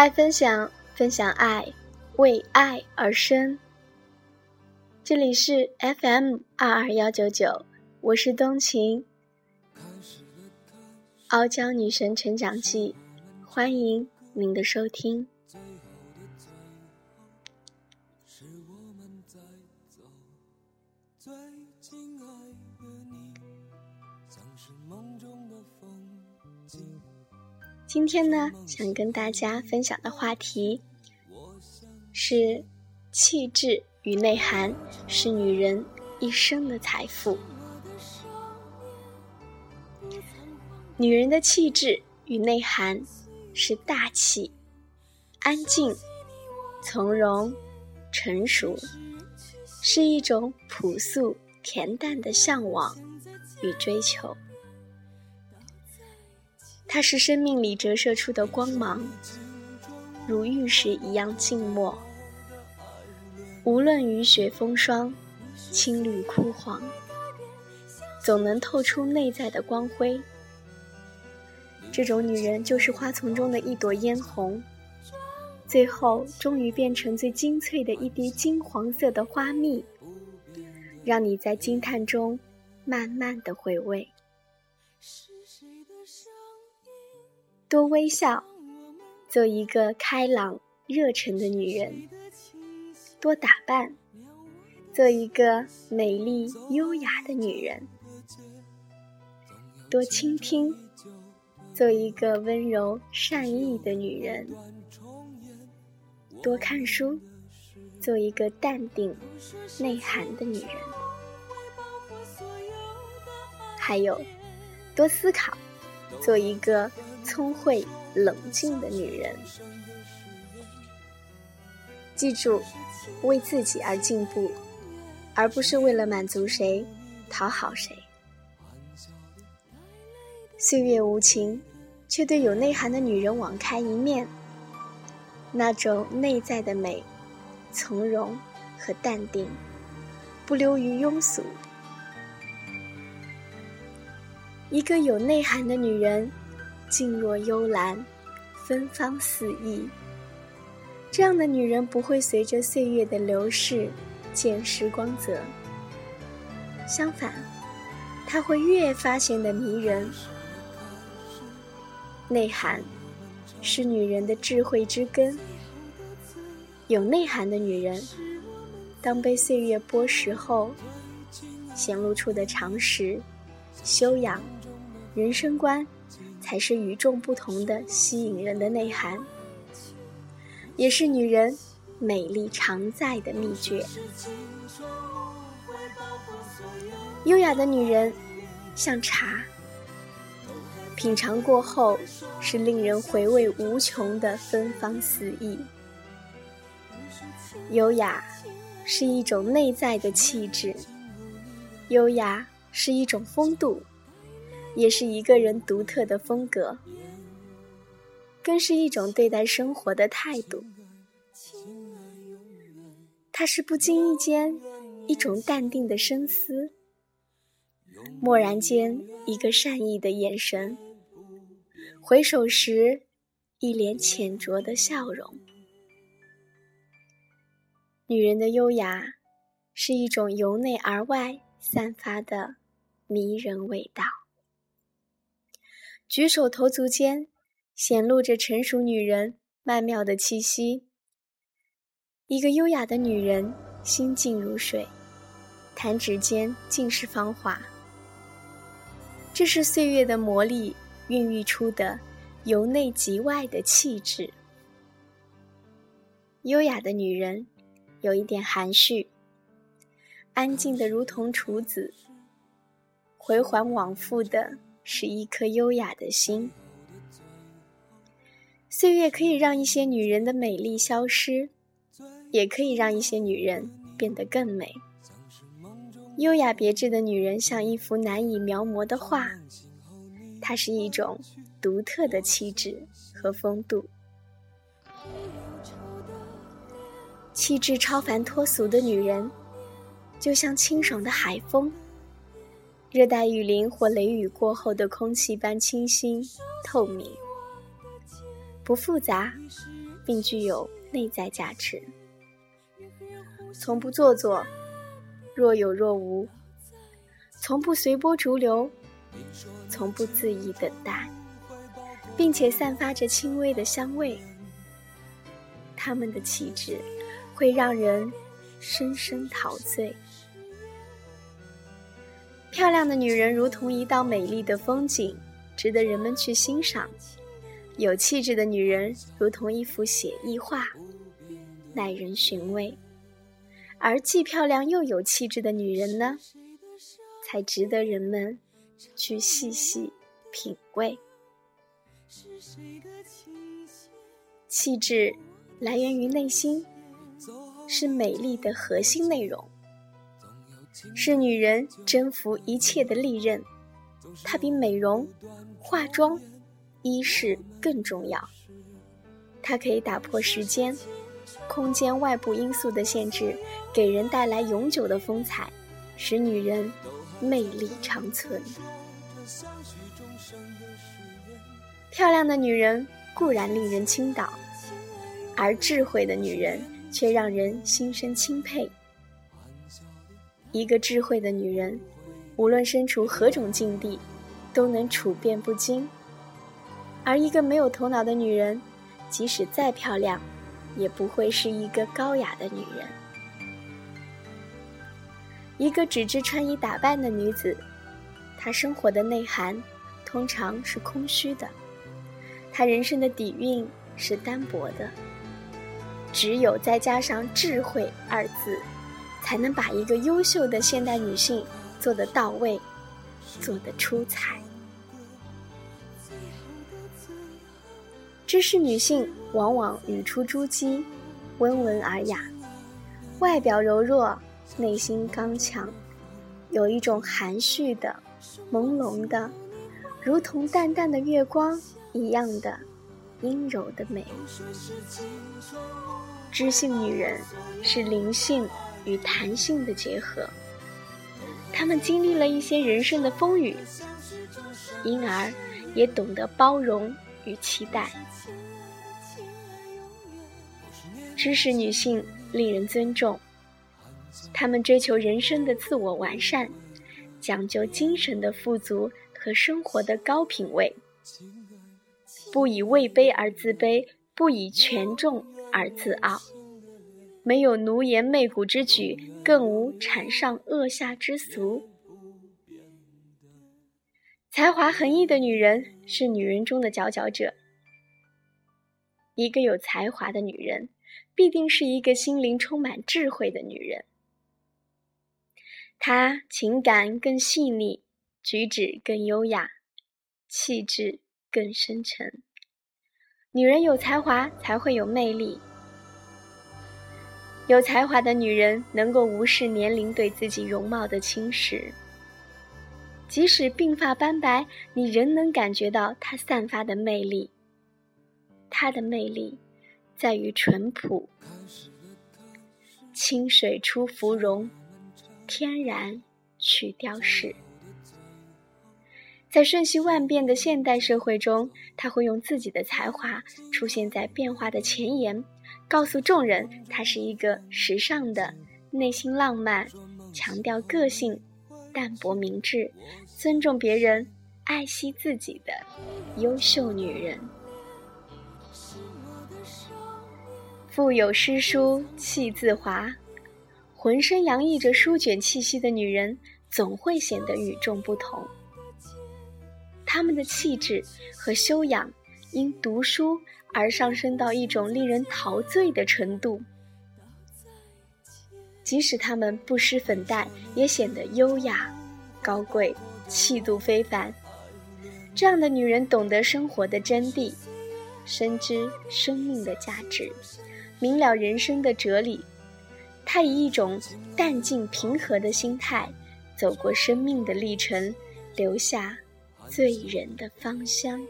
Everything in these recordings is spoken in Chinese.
爱分享，分享爱，为爱而生。这里是 FM 二二幺九九，我是冬晴，傲娇女神成长记，欢迎您的收听。今天呢，想跟大家分享的话题是气质与内涵是女人一生的财富。女人的气质与内涵是大气、安静、从容、成熟，是一种朴素恬淡的向往与追求。它是生命里折射出的光芒，如玉石一样静默。无论雨雪风霜，青绿枯黄，总能透出内在的光辉。这种女人就是花丛中的一朵嫣红，最后终于变成最精粹的一滴金黄色的花蜜，让你在惊叹中慢慢的回味。多微笑，做一个开朗热忱的女人；多打扮，做一个美丽优雅的女人；多倾听，做一个温柔善意的女人；多看书，做一个淡定内涵的女人；还有，多思考，做一个。聪慧冷静的女人，记住，为自己而进步，而不是为了满足谁、讨好谁。岁月无情，却对有内涵的女人网开一面。那种内在的美、从容和淡定，不流于庸俗。一个有内涵的女人。静若幽兰，芬芳四溢。这样的女人不会随着岁月的流逝渐失光泽，相反，她会越发显得迷人。内涵是女人的智慧之根。有内涵的女人，当被岁月剥蚀后，显露出的常识、修养、人生观。才是与众不同的吸引人的内涵，也是女人美丽常在的秘诀。优雅的女人像茶，品尝过后是令人回味无穷的芬芳四溢。优雅是一种内在的气质，优雅是一种风度。也是一个人独特的风格，更是一种对待生活的态度。它是不经意间一种淡定的深思，蓦然间一个善意的眼神，回首时一脸浅拙的笑容。女人的优雅，是一种由内而外散发的迷人味道。举手投足间，显露着成熟女人曼妙的气息。一个优雅的女人，心静如水，弹指间尽是芳华。这是岁月的磨砺孕育出的由内及外的气质。优雅的女人，有一点含蓄，安静的如同处子，回环往复的。是一颗优雅的心。岁月可以让一些女人的美丽消失，也可以让一些女人变得更美。优雅别致的女人像一幅难以描摹的画，它是一种独特的气质和风度。气质超凡脱俗的女人，就像清爽的海风。热带雨林或雷雨过后的空气般清新透明，不复杂，并具有内在价值。从不做作，若有若无；从不随波逐流，从不恣意等待，并且散发着轻微的香味。他们的气质会让人深深陶醉。漂亮的女人如同一道美丽的风景，值得人们去欣赏；有气质的女人如同一幅写意画，耐人寻味。而既漂亮又有气质的女人呢，才值得人们去细细品味。气质。来源于内心，是美丽的核心内容，是女人征服一切的利刃。它比美容、化妆、衣饰更重要。它可以打破时间、空间外部因素的限制，给人带来永久的风采，使女人魅力长存。漂亮的女人固然令人倾倒。而智慧的女人却让人心生钦佩。一个智慧的女人，无论身处何种境地，都能处变不惊；而一个没有头脑的女人，即使再漂亮，也不会是一个高雅的女人。一个只知穿衣打扮的女子，她生活的内涵通常是空虚的，她人生的底蕴是单薄的。只有再加上“智慧”二字，才能把一个优秀的现代女性做得到位，做得出彩。知识女性往往语出珠玑，温文尔雅，外表柔弱，内心刚强，有一种含蓄的、朦胧的，如同淡淡的月光一样的阴柔的美。知性女人是灵性与弹性的结合，她们经历了一些人生的风雨，因而也懂得包容与期待。知识女性令人尊重，她们追求人生的自我完善，讲究精神的富足和生活的高品位，不以位卑而自卑，不以权重。而自傲，没有奴颜媚骨之举，更无产上恶下之俗。才华横溢的女人是女人中的佼佼者。一个有才华的女人，必定是一个心灵充满智慧的女人。她情感更细腻，举止更优雅，气质更深沉。女人有才华才会有魅力。有才华的女人能够无视年龄对自己容貌的侵蚀，即使鬓发斑白，你仍能感觉到她散发的魅力。她的魅力在于淳朴，清水出芙蓉，天然去雕饰。在瞬息万变的现代社会中，他会用自己的才华出现在变化的前沿，告诉众人他是一个时尚的、内心浪漫、强调个性、淡泊明志、尊重别人、爱惜自己的优秀女人。腹有诗书气自华，浑身洋溢着书卷气息的女人，总会显得与众不同。她们的气质和修养，因读书而上升到一种令人陶醉的程度。即使他们不施粉黛，也显得优雅、高贵、气度非凡。这样的女人懂得生活的真谛，深知生命的价值，明了人生的哲理。她以一种淡静平和的心态，走过生命的历程，留下。醉人的芳香。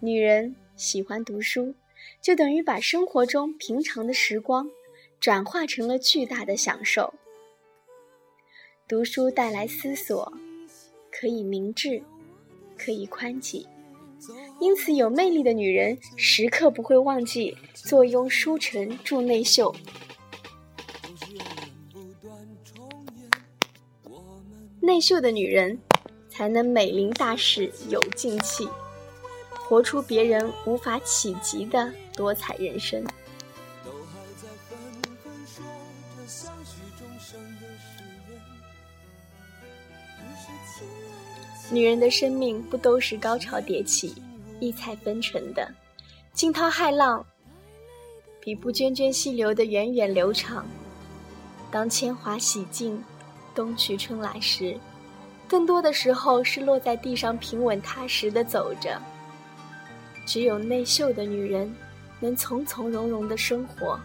女人喜欢读书，就等于把生活中平常的时光转化成了巨大的享受。读书带来思索，可以明智，可以宽己，因此有魅力的女人时刻不会忘记坐拥书城助内秀。内秀的女人，才能美龄大事有静气，活出别人无法企及的多彩人生。女人的生命不都是高潮迭起、异彩纷呈的，惊涛骇浪比不涓涓细流的源远流长。当铅华洗尽，冬去春来时，更多的时候是落在地上平稳踏实的走着。只有内秀的女人，能从从容容的生活，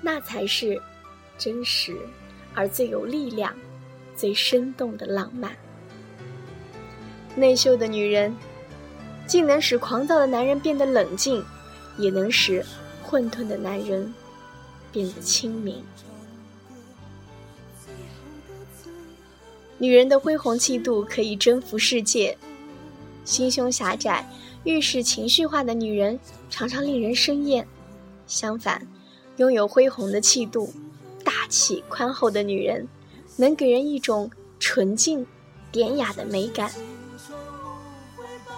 那才是真实而最有力量、最生动的浪漫。内秀的女人，既能使狂躁的男人变得冷静，也能使混沌的男人变得清明。女人的恢宏气度可以征服世界，心胸狭窄、遇事情绪化的女人常常令人生厌。相反，拥有恢宏的气度、大气宽厚的女人，能给人一种纯净、典雅的美感。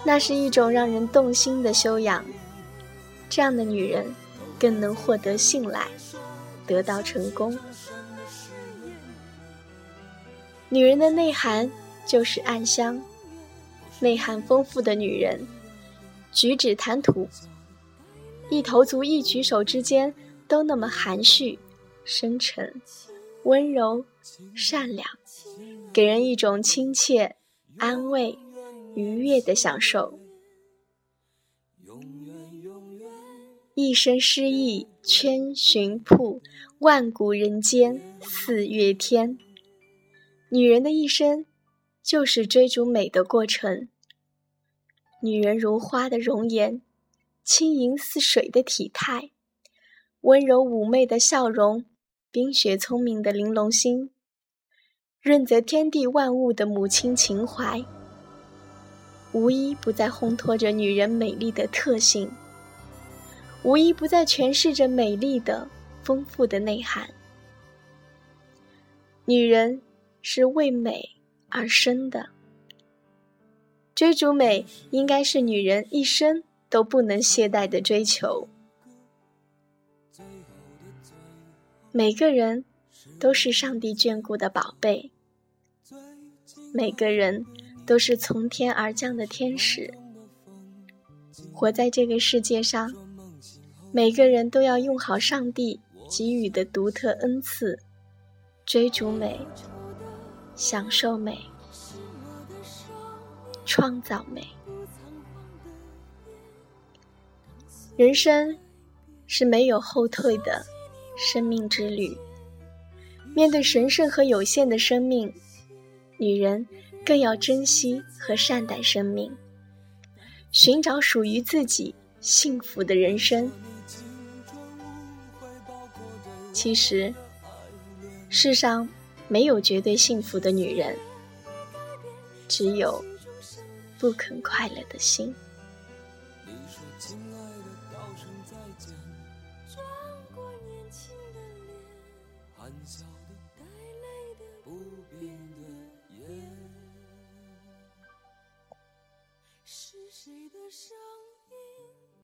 那是一种让人动心的修养，这样的女人更能获得信赖，得到成功。女人的内涵就是暗香，内涵丰富的女人，举止谈吐，一头足一举手之间都那么含蓄、深沉、温柔、善良，给人一种亲切、安慰。愉悦的享受，一生诗意千寻瀑，万古人间四月天。女人的一生就是追逐美的过程。女人如花的容颜，轻盈似水的体态，温柔妩媚的笑容，冰雪聪明的玲珑心，润泽天地万物的母亲情怀。无一不在烘托着女人美丽的特性，无一不在诠释着美丽的丰富的内涵。女人是为美而生的，追逐美应该是女人一生都不能懈怠的追求。每个人都是上帝眷顾的宝贝，每个人。都是从天而降的天使，活在这个世界上，每个人都要用好上帝给予的独特恩赐，追逐美，享受美，创造美。人生是没有后退的生命之旅，面对神圣和有限的生命，女人。更要珍惜和善待生命，寻找属于自己幸福的人生。其实，世上没有绝对幸福的女人，只有不肯快乐的心。